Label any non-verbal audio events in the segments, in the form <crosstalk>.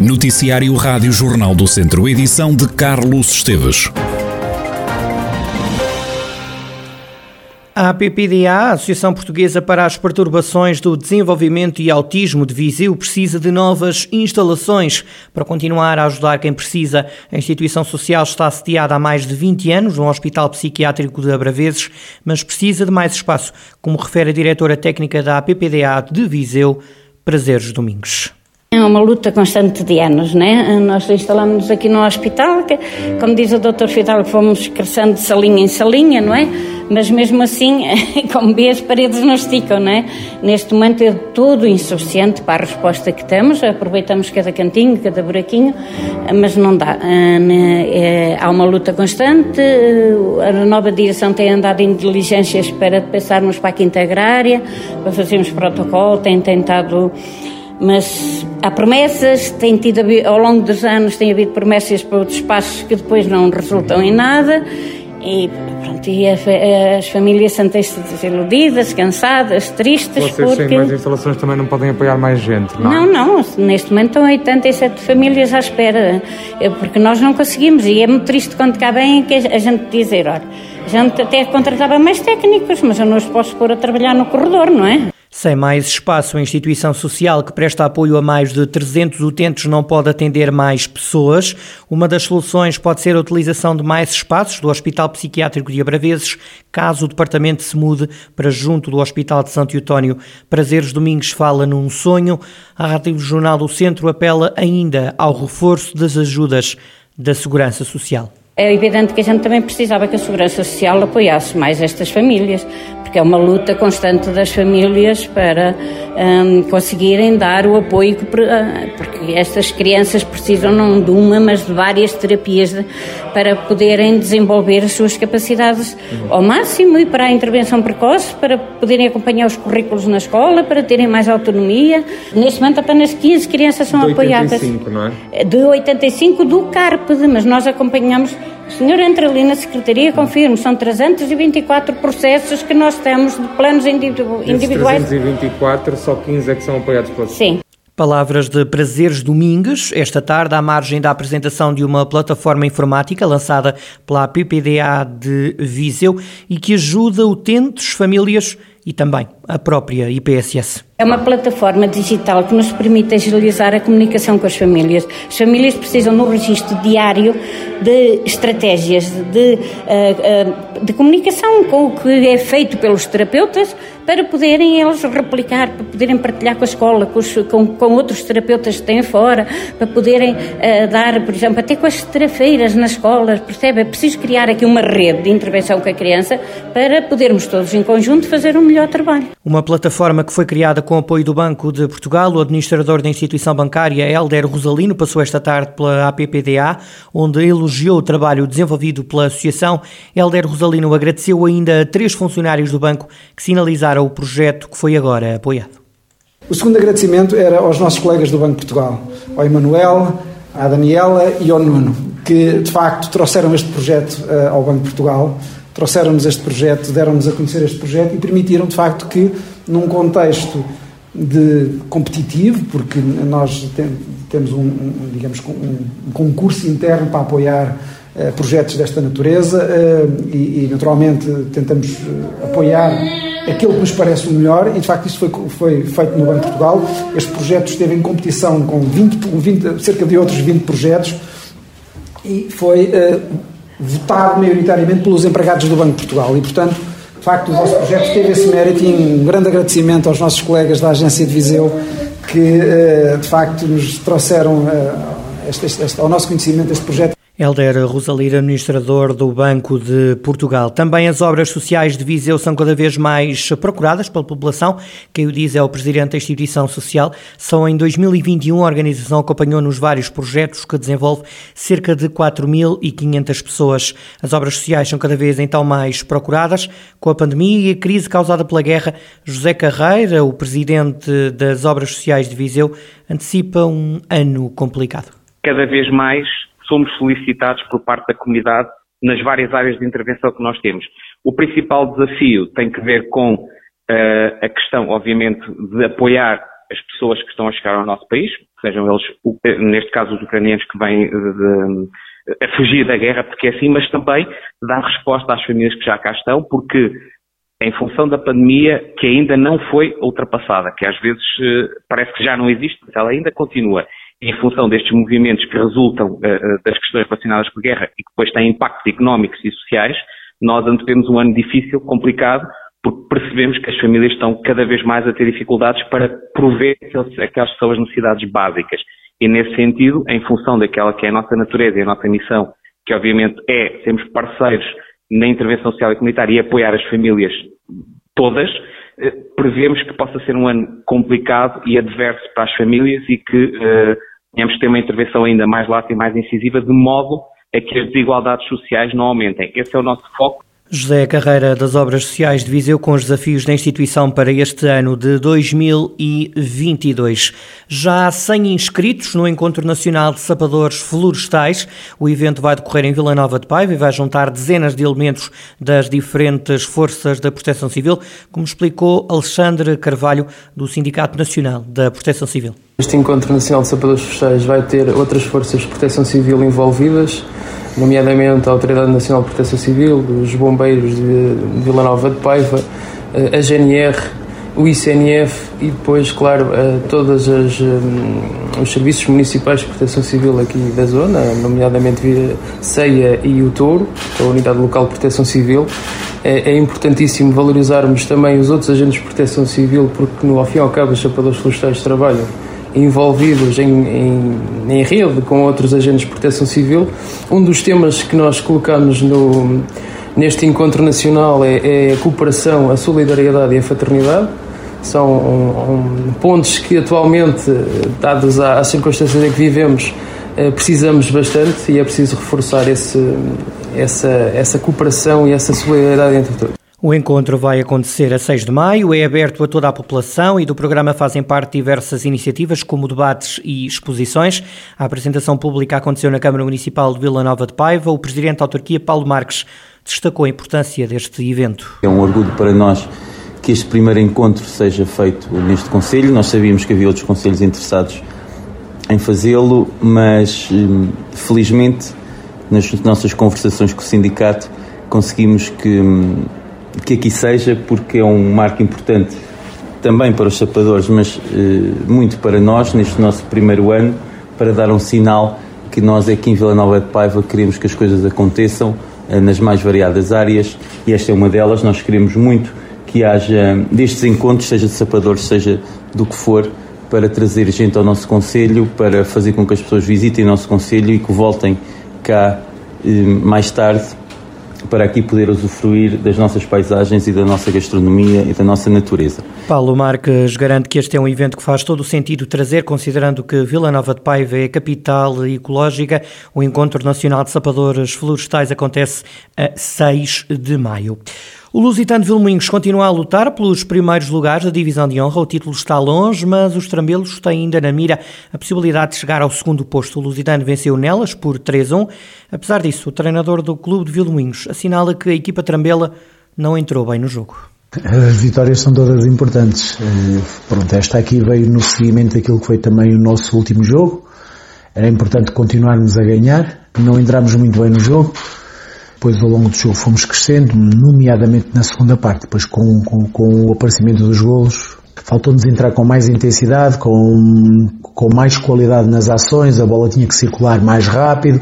Noticiário Rádio Jornal do Centro, edição de Carlos Esteves. A APPDA, Associação Portuguesa para as Perturbações do Desenvolvimento e Autismo de Viseu, precisa de novas instalações para continuar a ajudar quem precisa. A instituição social está sediada há mais de 20 anos no Hospital Psiquiátrico de Abraveses, mas precisa de mais espaço, como refere a diretora técnica da APPDA de Viseu, Prazeres Domingos. É uma luta constante de anos, né? Nós instalamos-nos aqui no hospital, que, como diz o Dr. Fidal, fomos crescendo de salinha em salinha, não é? mas mesmo assim, <laughs> como vê, as paredes não esticam, não é? Neste momento é tudo insuficiente para a resposta que temos, aproveitamos cada cantinho, cada buraquinho, mas não dá. Né, é, há uma luta constante, a nova direção tem andado em diligências para pensarmos para a quinta agrária, para fazermos protocolo, tem tentado mas há promessas, tem tido, ao longo dos anos tem havido promessas para outros espaços que depois não resultam em nada e pronto, e as famílias sentem-se desiludidas, cansadas, tristes. Vocês porque... sem mais instalações também não podem apoiar mais gente, não é? Não, não. Neste momento estão 87 famílias à espera, é porque nós não conseguimos. E é muito triste quando cá vem que a gente dizer, olha, a gente até contratava mais técnicos, mas eu não os posso pôr a trabalhar no corredor, não é? Sem mais espaço, a instituição social que presta apoio a mais de 300 utentes não pode atender mais pessoas. Uma das soluções pode ser a utilização de mais espaços do Hospital Psiquiátrico de Abraveses, caso o departamento se mude para junto do Hospital de Santo Eutónio. Prazeres Domingos fala num sonho. A Rádio Jornal do Centro apela ainda ao reforço das ajudas da Segurança Social. É evidente que a gente também precisava que a Segurança Social apoiasse mais estas famílias, porque é uma luta constante das famílias para um, conseguirem dar o apoio, que, ah, porque estas crianças precisam não de uma, mas de várias terapias de, para poderem desenvolver as suas capacidades ao máximo e para a intervenção precoce, para poderem acompanhar os currículos na escola, para terem mais autonomia. Neste momento apenas 15 crianças são de apoiadas. 85, não é? De 85 do CARPED, mas nós acompanhamos o senhor entra ali na Secretaria, confirmo, são 324 processos que nós temos de planos individu individuais. 324, só 15 é que são apoiados pela Sim. Palavras de Prazeres Domingues, esta tarde, à margem da apresentação de uma plataforma informática lançada pela PPDA de Viseu e que ajuda utentes, famílias e também a própria IPSS. É uma plataforma digital que nos permite agilizar a comunicação com as famílias. As famílias precisam no registro diário de estratégias de, eh, eh, de comunicação com o que é feito pelos terapeutas para poderem eles replicar, para poderem partilhar com a escola, com, os, com, com outros terapeutas que têm fora, para poderem uh, dar, por exemplo, até com as terafeiras nas escolas, percebe? É preciso criar aqui uma rede de intervenção com a criança para podermos todos em conjunto fazer um melhor trabalho. Uma plataforma que foi criada com apoio do Banco de Portugal, o administrador da instituição bancária, Helder Rosalino, passou esta tarde pela APPDA, onde elogiou o trabalho desenvolvido pela associação. Helder Rosalino agradeceu ainda a três funcionários do banco que sinalizaram o projeto que foi agora apoiado. O segundo agradecimento era aos nossos colegas do Banco de Portugal, ao Emanuel, à Daniela e ao Nuno, que de facto trouxeram este projeto uh, ao Banco de Portugal, trouxeram-nos este projeto, deram-nos a conhecer este projeto e permitiram de facto que, num contexto de competitivo, porque nós tem, temos um, um digamos, um, concurso interno para apoiar uh, projetos desta natureza uh, e, e, naturalmente, tentamos uh, apoiar aquilo que nos parece o melhor e, de facto, isso foi, foi feito no Banco de Portugal. Este projeto esteve em competição com 20, 20 cerca de outros 20 projetos e foi votado maioritariamente pelos empregados do Banco de Portugal e, portanto, de facto, o vosso projeto teve esse mérito e um grande agradecimento aos nossos colegas da Agência de Viseu que, eh, de facto, nos trouxeram eh, este, este, ao nosso conhecimento este projeto Helder Rosalira, administrador do Banco de Portugal. Também as obras sociais de Viseu são cada vez mais procuradas pela população. Quem o diz é o presidente da instituição social. Só em 2021 a organização acompanhou nos vários projetos que desenvolve cerca de 4.500 pessoas. As obras sociais são cada vez então mais procuradas. Com a pandemia e a crise causada pela guerra, José Carreira, o presidente das obras sociais de Viseu, antecipa um ano complicado. Cada vez mais somos solicitados por parte da comunidade nas várias áreas de intervenção que nós temos. O principal desafio tem que ver com uh, a questão, obviamente, de apoiar as pessoas que estão a chegar ao nosso país, sejam eles, neste caso, os ucranianos que vêm de, de, a fugir da guerra, porque é assim, mas também dar resposta às famílias que já cá estão, porque em função da pandemia que ainda não foi ultrapassada, que às vezes eh, parece que já não existe, mas ela ainda continua. Em função destes movimentos que resultam uh, das questões relacionadas com a guerra e que depois têm impactos económicos e sociais, nós antevemos um ano difícil, complicado, porque percebemos que as famílias estão cada vez mais a ter dificuldades para prover aquelas suas necessidades básicas. E nesse sentido, em função daquela que é a nossa natureza e a nossa missão, que obviamente é sermos parceiros na intervenção social e comunitária e apoiar as famílias todas, eh, prevemos que possa ser um ano complicado e adverso para as famílias e que uh, tenhamos que ter uma intervenção ainda mais lata e mais incisiva, de modo a que as desigualdades sociais não aumentem. Esse é o nosso foco José Carreira das Obras Sociais de Viseu com os desafios da instituição para este ano de 2022. Já há 100 inscritos no Encontro Nacional de Sapadores Florestais. O evento vai decorrer em Vila Nova de Paiva e vai juntar dezenas de elementos das diferentes forças da Proteção Civil, como explicou Alexandre Carvalho, do Sindicato Nacional da Proteção Civil. Este Encontro Nacional de Sapadores Florestais vai ter outras forças de proteção civil envolvidas nomeadamente a Autoridade Nacional de Proteção Civil, os bombeiros de Vila Nova de Paiva, a GNR, o ICNF e depois, claro, todos um, os serviços municipais de proteção civil aqui da zona, nomeadamente CEIA e o Touro, a Unidade Local de Proteção Civil. É, é, importantíssimo valorizarmos também os outros agentes de proteção civil, porque no ao fim e ao cabo os chapadores florestais trabalham envolvidos em, em, em, rede com outros agentes de proteção civil. Um dos temas que nós colocamos no, neste encontro nacional é, é a cooperação, a solidariedade e a fraternidade. São um, um, pontos que atualmente, dados às circunstâncias em que vivemos, eh, precisamos bastante e é preciso reforçar esse, essa, essa cooperação e essa solidariedade entre todos. O encontro vai acontecer a 6 de maio, é aberto a toda a população e do programa fazem parte diversas iniciativas, como debates e exposições. A apresentação pública aconteceu na Câmara Municipal de Vila Nova de Paiva. O Presidente da Autarquia, Paulo Marques, destacou a importância deste evento. É um orgulho para nós que este primeiro encontro seja feito neste Conselho. Nós sabíamos que havia outros Conselhos interessados em fazê-lo, mas hum, felizmente nas nossas conversações com o sindicato conseguimos que hum, que aqui seja, porque é um marco importante também para os sapadores, mas eh, muito para nós, neste nosso primeiro ano, para dar um sinal que nós aqui em Vila Nova de Paiva queremos que as coisas aconteçam eh, nas mais variadas áreas e esta é uma delas. Nós queremos muito que haja destes encontros, seja de sapadores, seja do que for, para trazer gente ao nosso Conselho, para fazer com que as pessoas visitem o nosso Conselho e que voltem cá eh, mais tarde para aqui poder usufruir das nossas paisagens e da nossa gastronomia e da nossa natureza. Paulo Marques garante que este é um evento que faz todo o sentido trazer, considerando que Vila Nova de Paiva é capital ecológica. O Encontro Nacional de Sapadores Florestais acontece a 6 de maio. O Lusitano de Vilmoinhos continua a lutar pelos primeiros lugares da divisão de honra. O título está longe, mas os trambelos têm ainda na mira a possibilidade de chegar ao segundo posto. O Lusitano venceu nelas por 3-1. Apesar disso, o treinador do clube de Vilmoinhos assinala que a equipa trambela não entrou bem no jogo. As vitórias são todas importantes. Eh, pronto, esta aqui veio no seguimento daquilo que foi também o nosso último jogo. Era importante continuarmos a ganhar. Não entramos muito bem no jogo depois ao longo do jogo fomos crescendo, nomeadamente na segunda parte, depois com, com, com o aparecimento dos golos, faltou-nos entrar com mais intensidade, com, com mais qualidade nas ações, a bola tinha que circular mais rápido,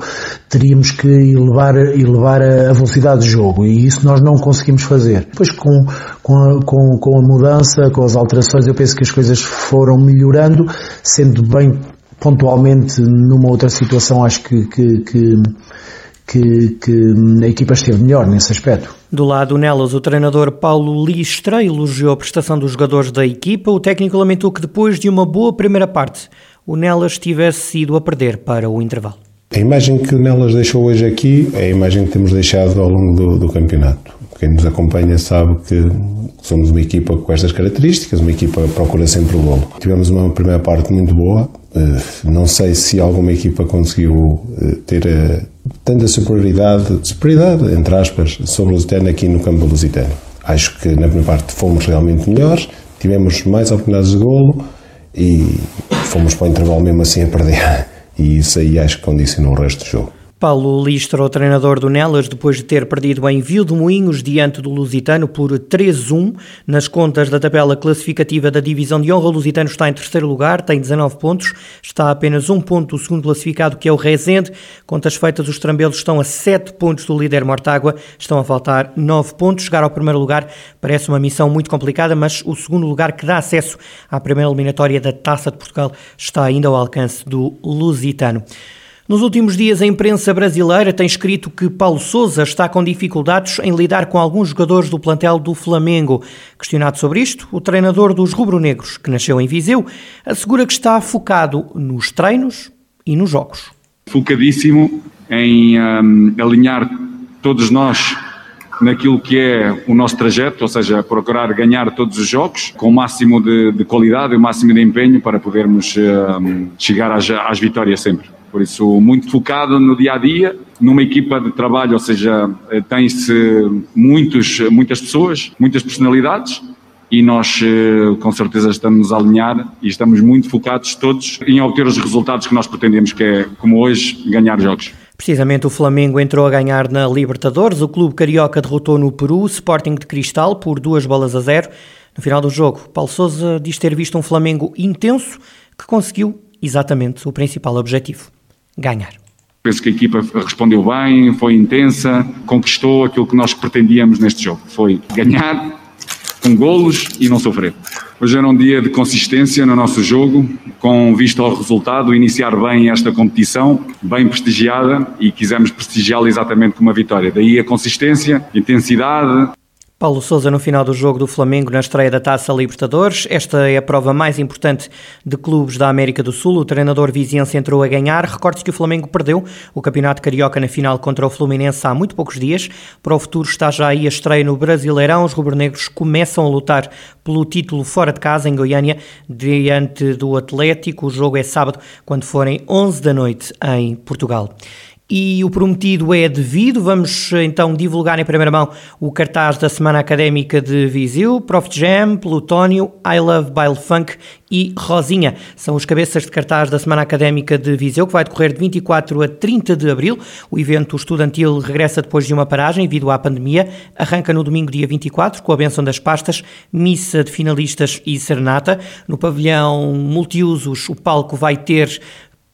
teríamos que elevar, elevar a velocidade do jogo e isso nós não conseguimos fazer. Depois com, com, a, com, com a mudança, com as alterações, eu penso que as coisas foram melhorando, sendo bem pontualmente numa outra situação acho que, que, que que, que a equipa esteve melhor nesse aspecto. Do lado Nelas, o treinador Paulo Listra elogiou a prestação dos jogadores da equipa. O técnico lamentou que depois de uma boa primeira parte, o Nelas tivesse ido a perder para o intervalo. A imagem que o Nelas deixou hoje aqui é a imagem que temos deixado ao longo do, do campeonato. Quem nos acompanha sabe que somos uma equipa com estas características, uma equipa que procura sempre o golo. Tivemos uma primeira parte muito boa, eh, não sei se alguma equipa conseguiu eh, ter eh, tanta superioridade, superioridade, entre aspas, sobre o Lusitano aqui no campo do Lusitano. Acho que na primeira parte fomos realmente melhores, tivemos mais oportunidades de golo e fomos para o intervalo mesmo assim a perder. <laughs> E isso aí acho que condicionou o resto do jogo. Paulo Listra, o treinador do Nelas, depois de ter perdido em Vio de Moinhos diante do Lusitano por 3-1 nas contas da tabela classificativa da Divisão de Honra. O Lusitano está em terceiro lugar, tem 19 pontos, está a apenas um ponto do segundo classificado, que é o Rezende. Contas feitas, os trambelos estão a 7 pontos do líder Mortágua, estão a faltar 9 pontos. Chegar ao primeiro lugar parece uma missão muito complicada, mas o segundo lugar que dá acesso à primeira eliminatória da Taça de Portugal está ainda ao alcance do Lusitano. Nos últimos dias, a imprensa brasileira tem escrito que Paulo Sousa está com dificuldades em lidar com alguns jogadores do plantel do Flamengo. Questionado sobre isto, o treinador dos rubro-negros, que nasceu em Viseu, assegura que está focado nos treinos e nos jogos. Focadíssimo em um, alinhar todos nós naquilo que é o nosso trajeto, ou seja, procurar ganhar todos os jogos com o máximo de, de qualidade e o máximo de empenho para podermos um, chegar às, às vitórias sempre. Por isso, muito focado no dia a dia, numa equipa de trabalho, ou seja, eh, tem-se muitos, muitas pessoas, muitas personalidades e nós eh, com certeza estamos a alinhar e estamos muito focados todos em obter os resultados que nós pretendemos, que é, como hoje, ganhar jogos. Precisamente o Flamengo entrou a ganhar na Libertadores. O clube carioca derrotou no Peru o Sporting de Cristal por duas bolas a zero. No final do jogo, Paulo Sousa diz ter visto um Flamengo intenso que conseguiu exatamente o principal objetivo ganhar. Penso que a equipa respondeu bem, foi intensa, conquistou aquilo que nós pretendíamos neste jogo. Foi ganhar com golos e não sofrer. Hoje era um dia de consistência no nosso jogo, com vista ao resultado, iniciar bem esta competição, bem prestigiada, e quisemos prestigiá-la exatamente com uma vitória. Daí a consistência, intensidade, Paulo Sousa no final do jogo do Flamengo na estreia da Taça Libertadores. Esta é a prova mais importante de clubes da América do Sul. O treinador viziense entrou a ganhar. Recorde-se que o Flamengo perdeu o Campeonato Carioca na final contra o Fluminense há muito poucos dias. Para o futuro está já aí a estreia no Brasileirão. Os rubro-negros começam a lutar pelo título fora de casa em Goiânia diante do Atlético. O jogo é sábado quando forem 11 da noite em Portugal e o prometido é devido. Vamos então divulgar em primeira mão o cartaz da Semana Académica de Viseu, Prof Jam, Plutónio, I Love Baile Funk e Rosinha. São os cabeças de cartaz da Semana Académica de Viseu, que vai decorrer de 24 a 30 de abril. O evento estudantil regressa depois de uma paragem devido à pandemia. Arranca no domingo, dia 24, com a benção das pastas, missa de finalistas e serenata. No pavilhão multiusos, o palco vai ter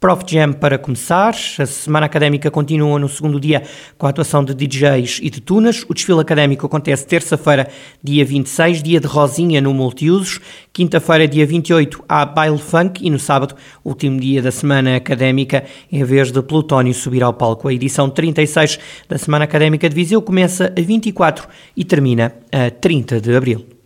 Prof Jam para começar. A semana académica continua no segundo dia com a atuação de DJs e de tunas. O desfile académico acontece terça-feira, dia 26, dia de Rosinha no Multiusos. Quinta-feira, dia 28, há baile funk e no sábado, último dia da semana académica, em vez de Plutónio subir ao palco. A edição 36 da Semana Académica de Viseu começa a 24 e termina a 30 de abril.